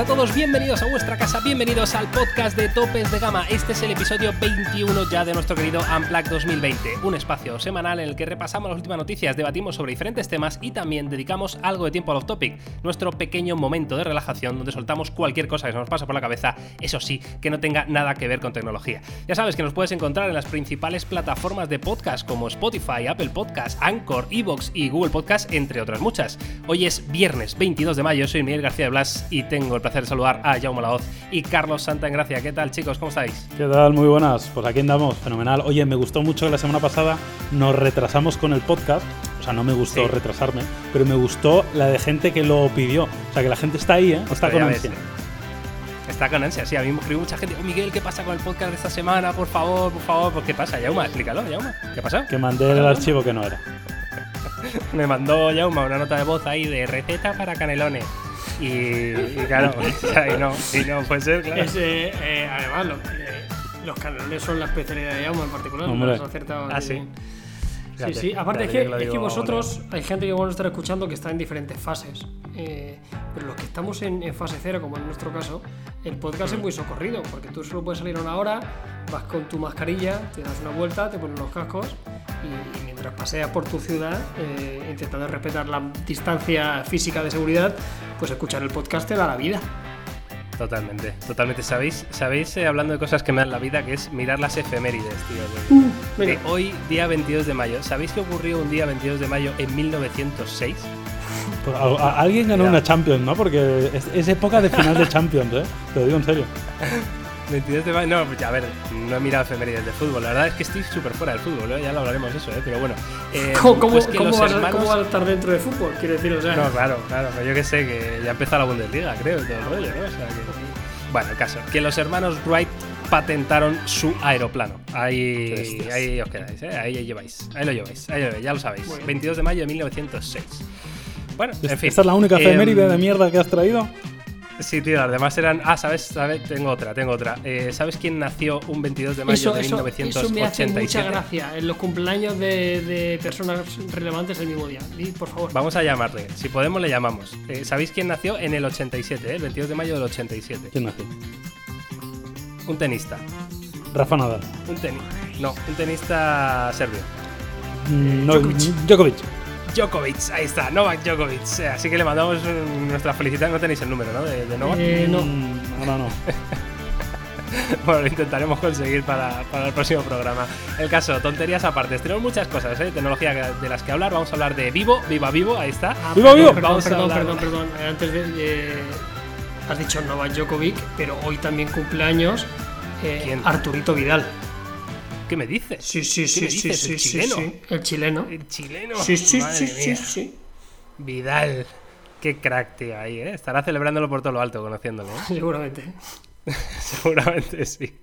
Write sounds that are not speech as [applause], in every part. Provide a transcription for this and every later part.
a todos, bienvenidos a vuestra casa, bienvenidos al podcast de Topes de Gama. Este es el episodio 21 ya de nuestro querido Unplugged 2020, un espacio semanal en el que repasamos las últimas noticias, debatimos sobre diferentes temas y también dedicamos algo de tiempo al off-topic, nuestro pequeño momento de relajación donde soltamos cualquier cosa que se nos pasa por la cabeza, eso sí, que no tenga nada que ver con tecnología. Ya sabes que nos puedes encontrar en las principales plataformas de podcast como Spotify, Apple Podcast, Anchor, Evox y Google Podcast, entre otras muchas. Hoy es viernes 22 de mayo, soy Miguel García de Blas y tengo el placer de saludar a Jaume Laoz y Carlos Santa en Gracia. ¿Qué tal, chicos? ¿Cómo estáis? ¿Qué tal? Muy buenas. Pues aquí andamos, fenomenal. Oye, me gustó mucho que la semana pasada nos retrasamos con el podcast. O sea, no me gustó Sí. retrasarme, pero me gustó la de gente que lo pidió. O sea, que la gente está ahí, ¿eh? Está con ansia. Está con ansia, sí. A mí me escribió mucha gente. "Oh, Miguel, ¿qué pasa con el podcast de esta semana? Por favor, por favor. Pues, ¿Qué pasa, Jauma? Explícalo, Jauma. ¿Qué pasó? Que mandé el archivo que no era. [laughs] Me mandó Jauma una nota de voz ahí de receta para canelones. Y, y claro, [laughs] y no, y no puede ser, claro. Es, eh, eh, además, lo- eh, los canelones son la especialidad de Jaume en particular. Hombre. lo has acertado Ah, sí. Sí, sí. Aparte, es que, es que vosotros, hay gente que igual nos estará escuchando que está en diferentes fases. Eh, pero los que estamos en, en fase cero, como en nuestro caso, el podcast es muy socorrido, porque tú solo puedes salir a una hora, vas con tu mascarilla, te das una vuelta, te pones los cascos y, y mientras paseas por tu ciudad, eh, intentando respetar la distancia física de seguridad, pues escuchar el podcast te da la vida. Totalmente, totalmente. ¿Sabéis, sabéis eh, hablando de cosas que me dan la vida, que es mirar las efemérides, tío? de- Venga. de hoy, día 22 de mayo. ¿Sabéis qué ocurrió un día 22 de mayo en 1906? Pues, a- a- alguien ganó Ya. una Champions, ¿no? Porque es, es época de final de [laughs] Champions, ¿eh? Te lo digo en serio. [laughs] 22 de mayo, no, pues ya, a ver, no he mirado efemérides de fútbol. La verdad es que estoy súper fuera del fútbol, ¿eh? ya lo hablaremos de eso, ¿eh? pero bueno. eh, ¿Cómo, pues cómo vas a, hermanos- cómo vas a estar dentro de fútbol? Quiero decir, o sea. No, claro, claro, yo que sé, que ya empezó la Bundesliga, creo, todo el rollo, ¿no? O sea que- Bueno, el caso, que los hermanos Wright patentaron su aeroplano. Ahí, hostias. ahí os quedáis, ¿eh? ahí lleváis, ahí lo lleváis, ahí lo lleváis, ya lo sabéis. Bien. 22 de mayo de 1906. Bueno, en fin. ¿Esta es la única Em, efeméride de mierda que has traído? Sí, tío, las demás eran. Ah, ¿sabes? ¿sabes? Tengo otra, tengo otra. Eh, ¿Sabes quién nació un 22 de mayo Eso, de eso, eso me hace 1987? mucha gracia. En los cumpleaños de, de personas relevantes el mismo día. Di, por favor. Vamos a llamarle. Si podemos, le llamamos. Eh, ¿Sabéis quién nació en el 87, eh? el 22 de mayo del 87? ¿Quién nació? Un tenista. Rafa Nadal. Un tenis. No, un tenista serbio. Mm, no, Djokovic. Djokovic. Djokovic, ahí está, Novak Djokovic. Eh, Así que le mandamos un- nuestra felicitación. No tenéis el número, ¿no? De, de Novak. Eh, no. Mm, ahora no. [laughs] Bueno, lo intentaremos conseguir para, para el próximo programa. El caso, tonterías aparte. Tenemos muchas cosas, ¿eh? Tecnología de las que hablar. Vamos a hablar de Vivo, Viva Vivo, ahí está. Ah, ¡Viva, perdón, viva! Perdón, a perdón, perdón, perdón. Antes de. eh, has dicho Novak Djokovic, pero hoy también cumpleaños eh, ¿Quién? Arturito Vidal. ¿Qué me dices? Sí, sí, ¿Qué sí, sí, sí, ¿El sí, chileno? sí. El chileno. El chileno. Sí, sí, Madre sí, sí. Vidal. Qué crack, tío, ahí, ¿eh? Estará celebrándolo por todo lo alto, conociéndolo, ¿eh? [laughs] Seguramente. [laughs] Seguramente sí.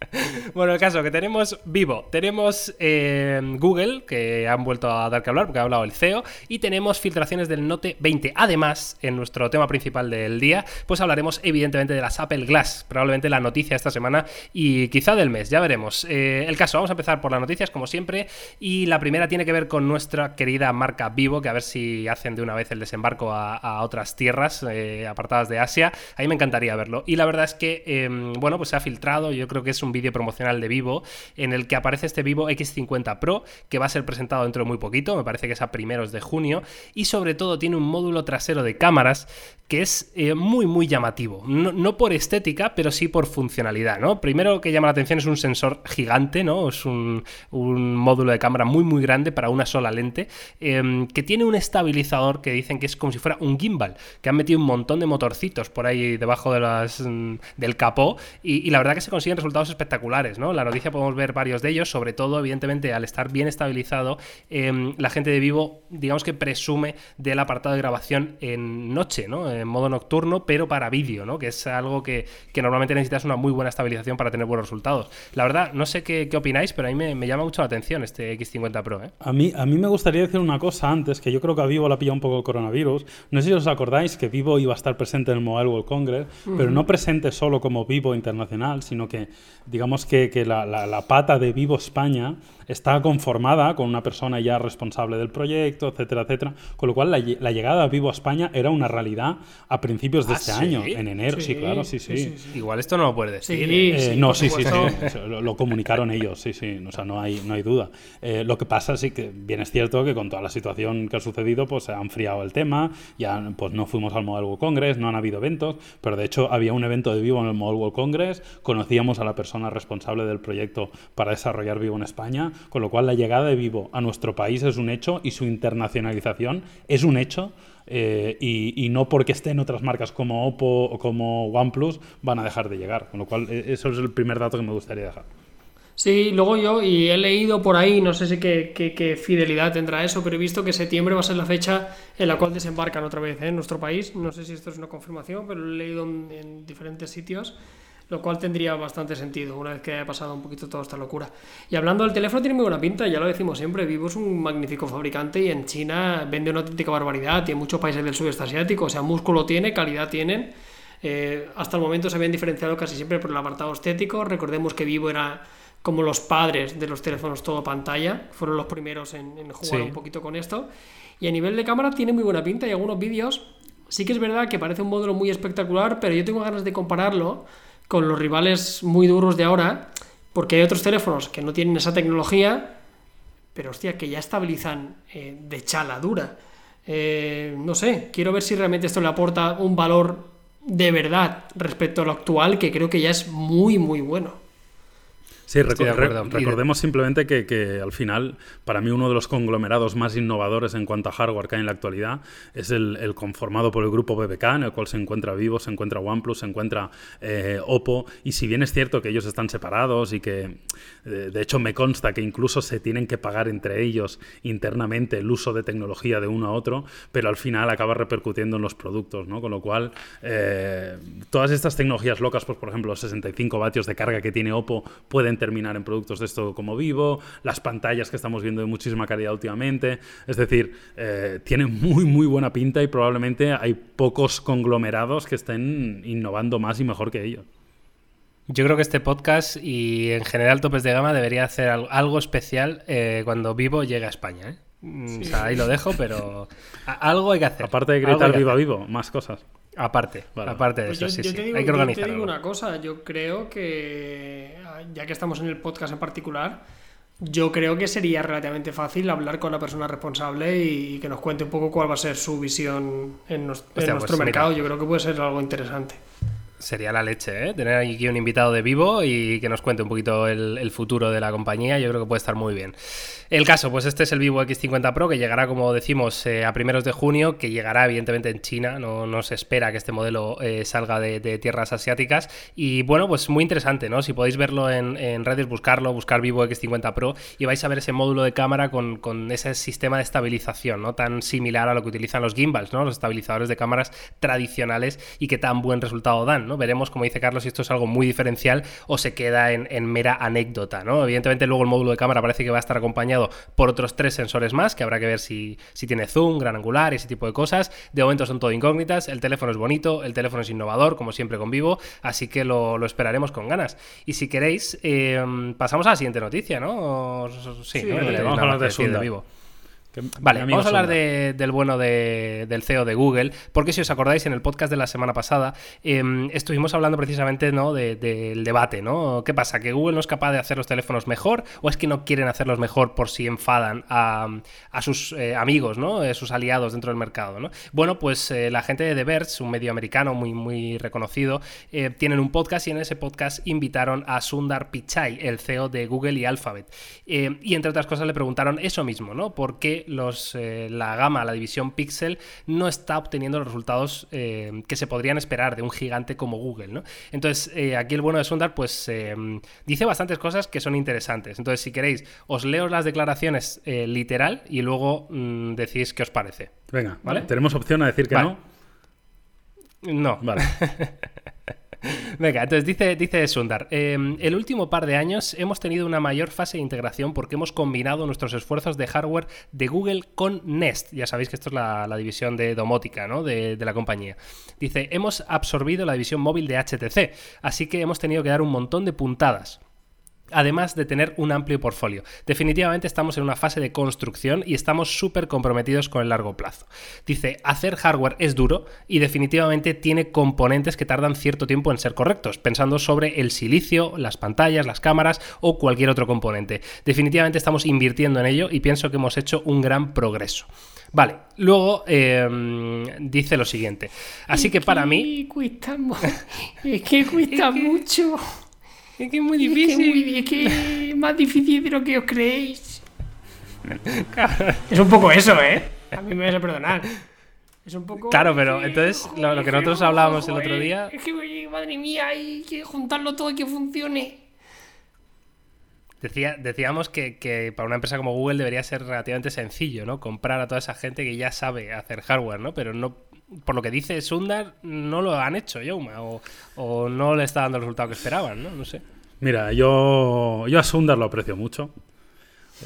[laughs] Bueno, el caso que tenemos vivo, tenemos eh, Google, que han vuelto a dar que hablar porque ha hablado el CEO, y tenemos filtraciones del Note 20. Además, en nuestro tema principal del día, pues hablaremos evidentemente de las Apple Glass, probablemente la noticia esta semana y quizá del mes, ya veremos. Eh, el caso, vamos a empezar por las noticias como siempre, y la primera tiene que ver con nuestra querida marca Vivo, que a ver si hacen de una vez el desembarco a, otras tierras eh, apartadas de Asia. A mí me encantaría verlo. Y la verdad es que, eh, bueno, pues se ha filtrado, yo creo que es un vídeo promocional de Vivo, en el que aparece este Vivo X50 Pro, que va a ser presentado dentro de muy poquito, me parece que es a primeros de junio, y sobre todo tiene un módulo trasero de cámaras que es eh, muy, muy llamativo. No, no por estética, pero sí por funcionalidad, ¿no? Primero que llama la atención es un sensor gigante, ¿no? Es un, un módulo de cámara muy, muy grande para una sola lente, eh, que tiene un estabilizador que dicen que es como si fuera un gimbal, que han metido un montón de motorcitos por ahí debajo de las, mm, del capó, y, y la verdad que se consiguen resultados espectaculares, ¿no? La noticia podemos ver varios de ellos, sobre todo, evidentemente, al estar bien estabilizado, eh, la gente de Vivo, digamos que presume del apartado de grabación en noche, ¿no? En modo nocturno, pero para vídeo, ¿no? Que es algo que, que normalmente necesitas una muy buena estabilización para tener buenos resultados. La verdad, no sé qué, qué opináis, pero a mí me, me llama mucho la atención este X50 Pro, ¿eh? A mí, a mí me gustaría decir una cosa antes, que yo creo que a Vivo la pilla un poco el coronavirus. No sé si os acordáis que Vivo iba a estar presente en el Mobile World Congress, pero no presente solo como Vivo Internacional, sino que digamos que, que la, la- la pata de Vivo España está conformada con una persona ya responsable del proyecto, etcétera, etcétera. Con lo cual la, la llegada de Vivo a España era una realidad a principios de ¿Ah, este sí? año, en enero. Sí, Sí, claro, sí, sí. Igual esto no lo puedes decir. Sí, Eh, sí, no, sí, sí, sí. Lo, lo comunicaron ellos, sí, sí. O sea, no hay, no hay duda. Eh, lo que pasa sí que bien es cierto que con toda la situación que ha sucedido, pues se ha enfriado el tema. Ya pues no fuimos al Mobile World Congress, no han habido eventos, pero de hecho había un evento de Vivo en el Mobile World Congress. Conocíamos a la persona responsable del proyecto para desarrollar Vivo en España, con lo cual la llegada de Vivo a nuestro país es un hecho y su internacionalización es un hecho. eh, y, no porque estén otras marcas como Oppo o como OnePlus van a dejar de llegar. Con lo cual, eh, eso es el primer dato que me gustaría dejar. Sí, luego yo, y he leído por ahí, no sé si qué, qué- fidelidad tendrá eso, pero he visto que septiembre va a ser la fecha en la cual desembarcan otra vez ¿eh? en nuestro país. No sé si esto es una confirmación, pero lo he leído en diferentes sitios, lo cual tendría bastante sentido una vez que haya pasado un poquito toda esta locura. Y hablando del teléfono, tiene muy buena pinta, ya lo decimos siempre, Vivo es un magnífico fabricante y en China vende una auténtica barbaridad, y en muchos países del sudeste asiático, o sea, músculo tiene, calidad tienen. Eh, hasta el momento se habían diferenciado casi siempre por el apartado estético. Recordemos que Vivo era como los padres de los teléfonos todo pantalla, fueron los primeros en, en jugar Sí. un poquito con esto. Y a nivel de cámara tiene muy buena pinta y algunos vídeos. Sí que es verdad que parece un modelo muy espectacular, pero yo tengo ganas de compararlo con los rivales muy duros de ahora, porque hay otros teléfonos que no tienen esa tecnología, pero hostia, que ya estabilizan eh, de chala dura. Eh, no sé, quiero ver si realmente esto le aporta un valor de verdad respecto a lo actual, que creo que ya es muy, muy bueno. Sí, re- recordemos simplemente que, que al final, para mí, uno de los conglomerados más innovadores en cuanto a hardware que hay en la actualidad es el, el conformado por el grupo BBK, en el cual se encuentra Vivo, se encuentra OnePlus, se encuentra eh, Oppo. Y si bien es cierto que ellos están separados y que, eh, de hecho, me consta que incluso se tienen que pagar entre ellos internamente el uso de tecnología de uno a otro, pero al final acaba repercutiendo en los productos, ¿no? Con lo cual, eh, todas estas tecnologías locas, pues por ejemplo, los 65 vatios de carga que tiene Oppo pueden terminar en productos de esto como Vivo, las pantallas que estamos viendo de muchísima calidad últimamente, es decir, eh, tiene muy muy buena pinta y probablemente hay pocos conglomerados que estén innovando más y mejor que ellos. Yo creo que este podcast y en general Topes de Gama debería hacer al- algo especial eh, cuando Vivo llegue a España. ¿eh? Mm, O sea, ahí lo dejo, pero algo hay que hacer. Aparte de gritar viva vivo, más cosas. Aparte, Vale. aparte de Pues eso, yo, sí, yo sí. digo, hay que yo te organizar digo algo. una cosa, yo creo que, ya que estamos en el podcast en particular, yo creo que sería relativamente fácil hablar con la persona responsable y, que nos cuente un poco cuál va a ser su visión en, nos- en Hostia, nuestro pues mercado. mira. Yo creo que puede ser algo interesante. Sería la leche, ¿eh? Tener aquí un invitado de vivo y que nos cuente un poquito el, futuro de la compañía. Yo creo que puede estar muy bien. El caso, pues este es el Vivo X50 Pro que llegará, como decimos, eh, a primeros de junio, que llegará evidentemente en China. No, no se espera que este modelo eh, salga de, tierras asiáticas. Y bueno, pues muy interesante, ¿no? Si podéis verlo en, redes, buscarlo, buscar Vivo X50 Pro y vais a ver ese módulo de cámara con, con ese sistema de estabilización, ¿no? Tan similar a lo que utilizan los gimbals, ¿no? Los estabilizadores de cámaras tradicionales y que tan buen resultado dan, ¿no? Veremos, como dice Carlos, si esto es algo muy diferencial o se queda en, en mera anécdota, ¿no? Evidentemente luego el módulo de cámara parece que va a estar acompañado por otros tres sensores más, que habrá que ver si, si tiene zoom, gran angular, ese tipo de cosas. De momento son todo incógnitas, el teléfono es bonito, el teléfono es innovador, como siempre con Vivo, así que lo, lo esperaremos con ganas. Y si queréis, eh, pasamos a la siguiente noticia, ¿no? Sí, Sí, vamos a hablar de. Vivo. Que- Vale, vamos a hablar de- del bueno de- del CEO de Google, porque si os acordáis, en el podcast de la semana pasada em, estuvimos hablando precisamente ¿no? de- del debate, ¿no? ¿Qué pasa? ¿Que Google no es capaz de hacer los teléfonos mejor o es que no quieren hacerlos mejor por si enfadan a, a sus eh, amigos, ¿no? Eh, sus aliados dentro del mercado, ¿no? Bueno, pues eh, la gente de The Verge, un medio americano muy, muy reconocido, eh, tienen un podcast y en ese podcast invitaron a Sundar Pichai, el CEO de Google y Alphabet. Y entre otras cosas le preguntaron eso mismo, ¿no? ¿Por qué los, eh, la gama, la división Pixel, no está obteniendo los resultados eh, que se podrían esperar de un gigante como Google, ¿no? Entonces, eh, aquí el bueno de Sundar, pues dice bastantes cosas que son interesantes. Entonces, si queréis, os leo las declaraciones literal y luego mm, decís qué os parece. Venga, ¿Vale? ¿tenemos opción a decir que Vale. no? No, Vale. [laughs] Venga, entonces dice, dice Sundar, eh, el último par de años hemos tenido una mayor fase de integración porque hemos combinado nuestros esfuerzos de hardware de Google con Nest. Ya sabéis que esto es la, la división de domótica ¿no? de, de la compañía. Dice, hemos absorbido la división móvil de HTC, así que hemos tenido que dar un montón de puntadas. Además de tener un amplio portfolio. Definitivamente estamos en una fase de construcción y estamos súper comprometidos con el largo plazo. Dice, hacer hardware es duro y definitivamente tiene componentes que tardan cierto tiempo en ser correctos, pensando sobre el silicio, las pantallas, las cámaras o cualquier otro componente. Definitivamente estamos invirtiendo en ello y pienso que hemos hecho un gran progreso. Vale, luego em, dice lo siguiente. Así que para mí... [laughs] Cuesta, es que cuesta mucho. Es que es muy Es que difícil. es, muy- es que más difícil de lo que os creéis. Es un poco eso, ¿eh? A mí me vais a perdonar. Es un poco. Claro, pero entonces, lo- lo que nosotros hablábamos el otro día- Es que, madre mía, hay que juntarlo todo y que funcione. Decía, decíamos que, que para una empresa como Google debería ser relativamente sencillo, ¿no? Comprar a toda esa gente que ya sabe hacer hardware, ¿no? Pero no, por lo que dice Sundar, no lo han hecho, Yauma, o, o no le está dando el resultado que esperaban, ¿no? No sé. Mira, yo, yo a Sundar lo aprecio mucho.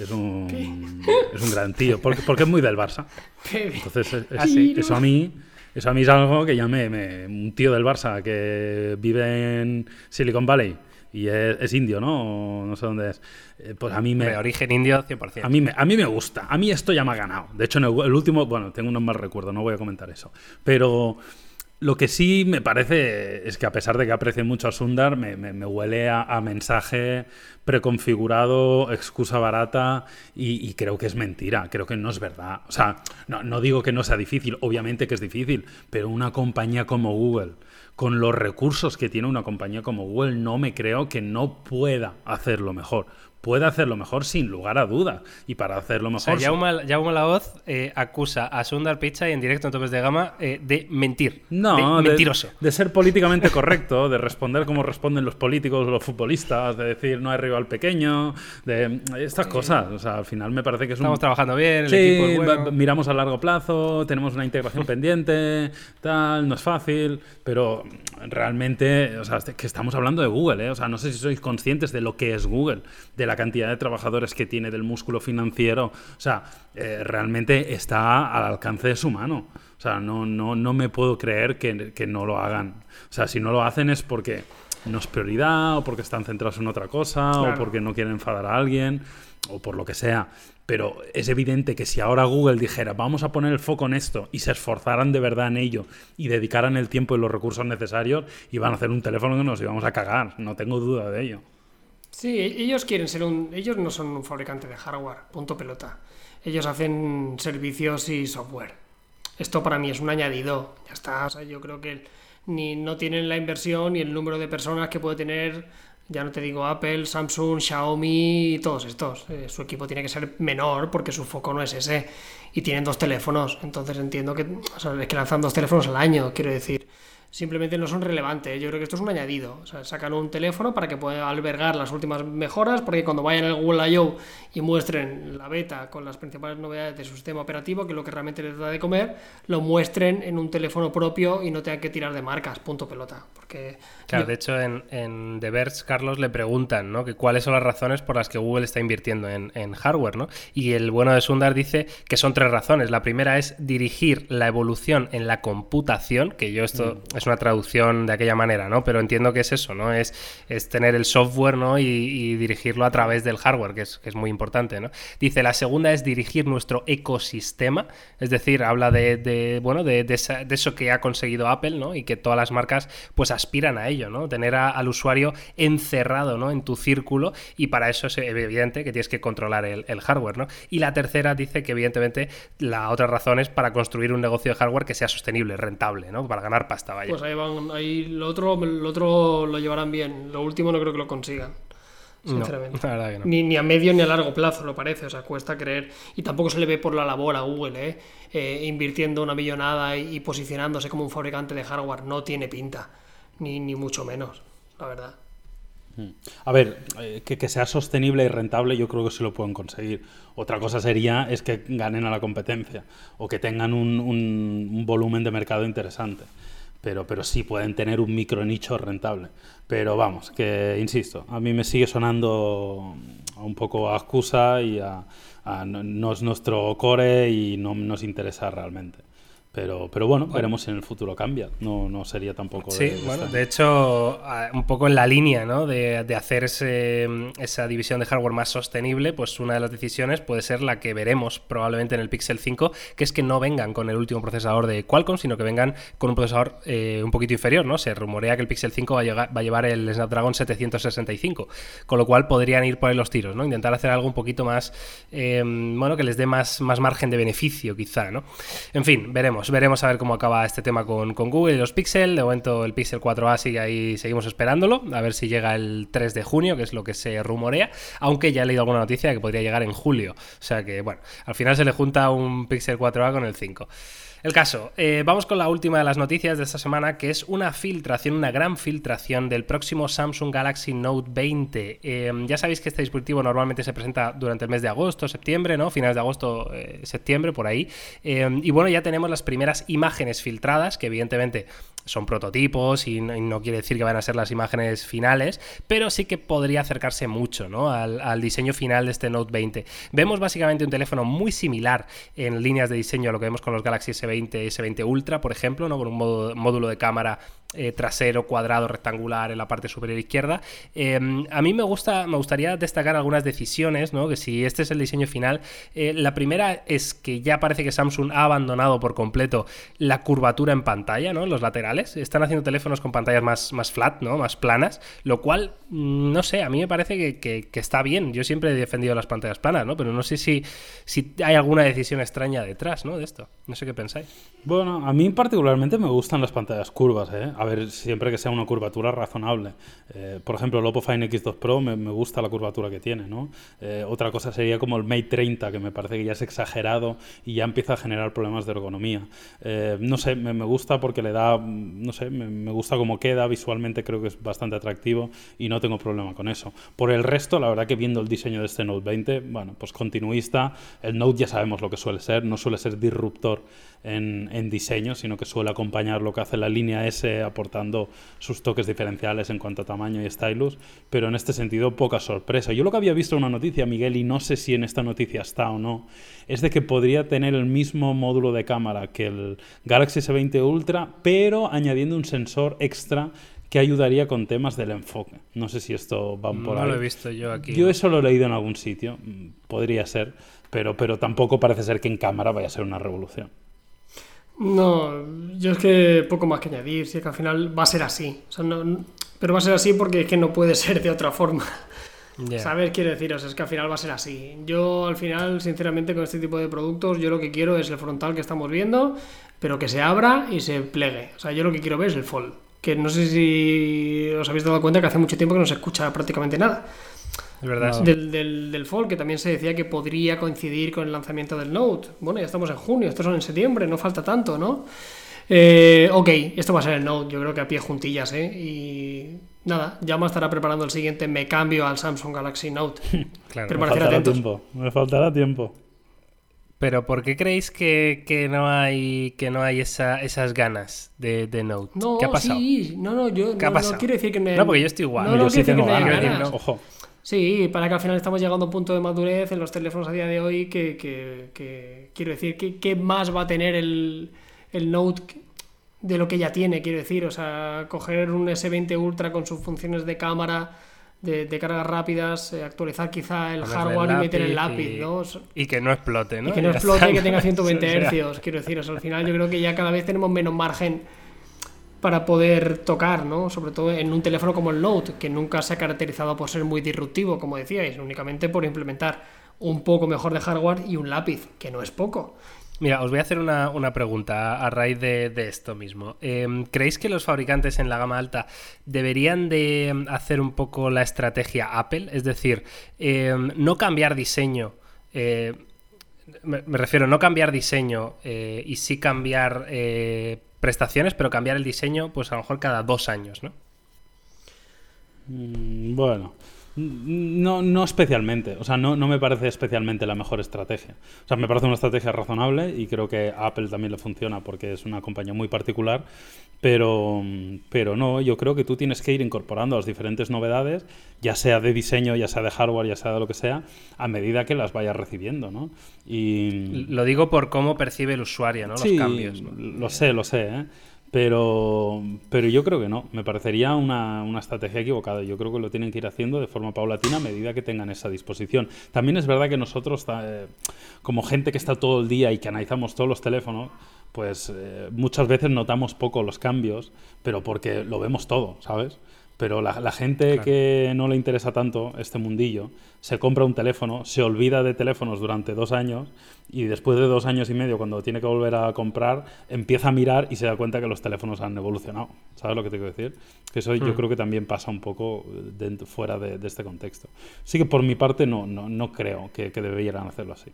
Es un, es un gran tío, porque, porque es muy del Barça. [laughs] Entonces, es- es- Ah, eso a mí eso a mí es algo que ya me, me- Un tío del Barça que vive en Silicon Valley y es, es indio, ¿no? O no sé dónde es. eh, Pues a mí me... De origen indio 100%. A mí, me, a mí me gusta. A mí esto ya me ha ganado. De hecho, en el, el último, bueno, tengo unos mal recuerdos, no voy a comentar eso. Pero lo que sí me parece es que a pesar de que aprecie mucho a Sundar, me, me- me huele a, a mensaje preconfigurado, excusa barata y, y creo que es mentira. Creo que no es verdad. O sea, no, no digo que no sea difícil, obviamente que es difícil, pero una compañía como Google con los recursos que tiene una compañía como Google, no me creo que no pueda hacerlo mejor. Puede hacerlo mejor sin lugar a dudas. Y para hacerlo O sea, mejor. Jaume, Jaume Laoz eh, acusa a Sundar Pichai en directo en Topes de Gama eh, de mentir. no, de mentiroso. de ser políticamente correcto, de responder como responden los políticos o los futbolistas, de decir no hay rival pequeño, de estas cosas. O sea, al final me parece que es Estamos un. trabajando bien, el Sí, equipo es bueno. miramos a largo plazo, tenemos una integración [laughs] pendiente, tal, no es fácil, pero realmente, o sea, que estamos hablando de Google, ¿eh? O sea, no sé si sois conscientes de lo que es Google, de la cantidad de trabajadores que tiene, del músculo financiero, o sea, eh, realmente está al alcance de su mano. O sea, no, no, no me puedo creer que, que no lo hagan. O sea, si no lo hacen es porque no es prioridad, o porque están centrados en otra cosa, o Claro. porque no quieren enfadar a alguien, o por lo que sea. Pero es evidente que si ahora Google dijera, vamos a poner el foco en esto, y se esforzaran de verdad en ello, y dedicaran el tiempo y los recursos necesarios, iban a hacer un teléfono que nos íbamos a cagar. No tengo duda de ello. Sí, ellos quieren ser un. Ellos no son un fabricante de hardware, punto pelota. Ellos hacen servicios y software. Esto para mí es un añadido. Ya está. O sea, yo creo que ni no tienen la inversión ni el número de personas que puede tener. Ya no te digo Apple, Samsung, Xiaomi y todos estos. Eh, su equipo tiene que ser menor porque su foco no es ese. Y tienen dos teléfonos. Entonces entiendo que. O sea, es que lanzan dos teléfonos al año, quiero decir simplemente no son relevantes. Yo creo que esto es un añadido. O sea, sacan un teléfono para que pueda albergar las últimas mejoras, porque cuando vayan al Google I.O. y muestren la beta con las principales novedades de su sistema operativo, que es lo que realmente les da de comer, lo muestren en un teléfono propio y no tengan que tirar de marcas, punto pelota. Porque Claro, de hecho, en, en The Verge, Carlos, le preguntan ¿no? que cuáles son las razones por las que Google está invirtiendo en, en hardware. ¿no? Y el bueno de Sundar dice que son tres razones. La primera es dirigir la evolución en la computación, que yo esto es una traducción de aquella manera, ¿no? pero entiendo que es eso, ¿no? es, es tener el software ¿no? y, dirigirlo a través del hardware, que es, que es muy importante. ¿no? Dice, la segunda es dirigir nuestro ecosistema, es decir, habla de, bueno, de, esa- de eso que ha conseguido Apple ¿no? y que todas las marcas pues aspiran a ello, ¿no? Tener al usuario encerrado ¿no? en tu círculo y para eso es evidente que tienes que controlar el, el hardware, ¿no? Y la tercera dice que evidentemente la otra razón es para construir un negocio de hardware que sea sostenible, rentable, ¿no? Para ganar pasta, vaya. Pues ahí van, ahí lo otro, lo otro lo llevarán bien. Lo último no creo que lo consigan. No, Sinceramente. la verdad que no. Ni, ni a medio ni a largo plazo, lo parece. O sea, cuesta creer. Y tampoco se le ve por la labor a Google, ¿eh? Eh, invirtiendo una millonada y, y posicionándose como un fabricante de hardware. No tiene pinta. Ni, ni mucho menos, la verdad. A ver, eh, que, que sea sostenible y rentable yo creo que se lo pueden conseguir. Otra cosa sería es que ganen a la competencia o que tengan un, un- un volumen de mercado interesante. Pero, pero sí pueden tener un micro nicho rentable. Pero vamos, que insisto, a mí me sigue sonando un poco a excusa y a, a no, es nuestro core y no nos interesa realmente. Pero, pero bueno, veremos si en el futuro cambia. No, no sería tampoco. Sí, de, bueno, de hecho, un poco en la línea ¿no? de, de hacer ese, esa división de hardware más sostenible, pues una de las decisiones puede ser la que veremos probablemente en el Pixel 5, que es que no vengan con el último procesador de Qualcomm, sino que vengan con un procesador eh, un poquito inferior. ¿no? Se rumorea que el Pixel 5 va a, llegar, va a llevar el Snapdragon 765, con lo cual podrían ir por ahí los tiros, ¿no? intentar hacer algo un poquito más, eh, bueno, que les dé más, más margen de beneficio, quizá. ¿no? En fin, veremos veremos, a ver cómo acaba este tema con, Google y los Pixel. De momento el Pixel 4a sigue ahí, seguimos esperándolo, a ver si llega el 3 de junio, que es lo que se rumorea, aunque ya he leído alguna noticia que podría llegar en julio. O sea que, bueno, al final se le junta un Pixel 4a con el 5. El caso, eh, vamos con la última de las noticias de esta semana, que es una filtración, una gran filtración del próximo Samsung Galaxy Note 20. Em, ya sabéis que este dispositivo normalmente se presenta durante el mes de agosto, septiembre, ¿no? Finales de agosto, eh, septiembre, por ahí. Em, y bueno, ya tenemos las primeras imágenes filtradas, que evidentemente son prototipos y no, quiere decir que van a ser las imágenes finales, pero sí que podría acercarse mucho ¿no? al, diseño final de este Note 20. Vemos básicamente un teléfono muy similar en líneas de diseño a lo que vemos con los Galaxy S20 y S20 Ultra, por ejemplo, ¿no? con un módulo de cámara eh, trasero cuadrado rectangular en la parte superior izquierda. Em, a mí me gusta, me gustaría destacar algunas decisiones, ¿no? Que si este es el diseño final, eh, la primera es que ya parece que Samsung ha abandonado por completo la curvatura en pantalla, ¿no? Los laterales. Están haciendo teléfonos con pantallas más, más flat, ¿no? Más planas, lo cual, mm, no sé, a mí me parece que, está bien. Yo siempre he defendido las pantallas planas, ¿no? Pero no sé si, si hay alguna decisión extraña detrás, ¿no? De esto. No sé qué pensáis. Bueno, a mí particularmente me gustan las pantallas curvas, ¿eh? A ver, siempre que sea una curvatura razonable. Eh, por ejemplo, el Oppo Find X2 Pro me, gusta la curvatura que tiene. Eh, otra cosa sería como el Mate 30, que me parece que ya es exagerado y ya empieza a generar problemas de ergonomía. Eh, no sé, me, gusta porque le da, no sé, me, gusta cómo queda, visualmente creo que es bastante atractivo y no tengo problema con eso. Por el resto, la verdad que viendo el diseño de este Note 20, bueno, pues continuista, el Note ya sabemos lo que suele ser, no suele ser disruptor en, en diseño, sino que suele acompañar lo que hace la línea S aportando sus toques diferenciales en cuanto a tamaño y stylus, pero en este sentido poca sorpresa. Yo lo que había visto en una noticia, Miguel, y no sé si en esta noticia está o no, es de que podría tener el mismo módulo de cámara que el Galaxy S20 Ultra, pero añadiendo un sensor extra que ayudaría con temas del enfoque. No sé si esto va por ahí. No lo he visto yo aquí. Yo eso lo he leído en algún sitio, mm, podría ser, pero, pero tampoco parece ser que en cámara vaya a ser una revolución. No, yo es que poco más que añadir, si es que al final va a ser así. pero va a ser así porque es que no puede [laughs] ser de otra forma. ¿Sabes? Quiero deciros, es que al final va a ser así. Yo al final, sinceramente, con este tipo de productos, yo lo que quiero es el frontal que estamos viendo, pero que se abra y se plegue. O sea, yo lo que quiero ver es el fold. Que no sé si os habéis dado cuenta que hace mucho tiempo que no se escucha prácticamente nada verdad. Del, del, del, Fall, que también se decía que podría coincidir con el lanzamiento del Note. Bueno, ya estamos en junio, estos son en septiembre, no falta tanto, ¿no? Eh, ok, esto va a ser el Note, yo creo que a pie juntillas, ¿eh? Y nada, ya me estará preparando el siguiente, me cambio al Samsung Galaxy Note. [laughs] claro, me faltará tiempo, me faltará tiempo. Pero ¿por qué creéis que, no hay que no hay esas ganas de, Note? No, ¿Qué ha pasado? Sí, no, no, yo ¿Qué no, no, quiero decir que me... No, porque yo estoy igual. No, yo sí tengo ganas. Ojo. Sí, para que al final estamos llegando a un punto de madurez en los teléfonos a día de hoy que, que, quiero decir, ¿qué más va a tener el, el Note de lo que ya tiene? Quiero decir, o sea, coger un S20 Ultra con sus funciones de cámara, de, cargas rápidas, eh, actualizar quizá el hardware y meter el lápiz, ¿no? Y que no explote, ¿no? Y que no [laughs] explote y que tenga 120 [laughs] Hz, quiero decir, o sea, al final yo creo que ya cada vez tenemos menos margen para poder tocar, ¿no? Sobre todo en un teléfono como el Note, que nunca se ha caracterizado por ser muy disruptivo, como decíais, únicamente por implementar un poco mejor de hardware y un lápiz, que no es poco. Mira, os voy a hacer una, pregunta a raíz de, esto mismo. Em, ¿Creéis que los fabricantes en la gama alta deberían de hacer un poco la estrategia Apple? Es decir, em, no cambiar diseño. Eh, me, refiero, no cambiar diseño eh, y sí cambiar eh, prestaciones, pero cambiar el diseño, pues a lo mejor cada dos años, ¿no? Mm, bueno, No, no especialmente, o sea, no, no me parece especialmente la mejor estrategia. O sea, me parece una estrategia razonable y creo que a Apple también le funciona porque es una compañía muy particular, pero, pero no, yo creo que tú tienes que ir incorporando las diferentes novedades, ya sea de diseño, ya sea de hardware, ya sea de lo que sea, a medida que las vayas recibiendo, ¿no? Y... Lo digo por cómo percibe el usuario, ¿no? Los cambios. Lo sé, lo sé, ¿eh? Pero, pero yo creo que no, me parecería una, una, estrategia equivocada. Yo creo que lo tienen que ir haciendo de forma paulatina a medida que tengan esa disposición. También es verdad que nosotros, eh, como gente que está todo el día y que analizamos todos los teléfonos, pues eh, muchas veces notamos poco los cambios, pero porque lo vemos todo, ¿sabes? Pero la, gente que no le interesa tanto este mundillo se compra un teléfono, se olvida de teléfonos durante dos años y después de dos años y medio, cuando tiene que volver a comprar, empieza a mirar y se da cuenta que los teléfonos han evolucionado. ¿Sabes lo que te quiero decir? Que eso yo hmm. creo que también pasa un poco fuera de, este contexto. Sí que por mi parte no, no, no creo que, que debieran hacerlo así.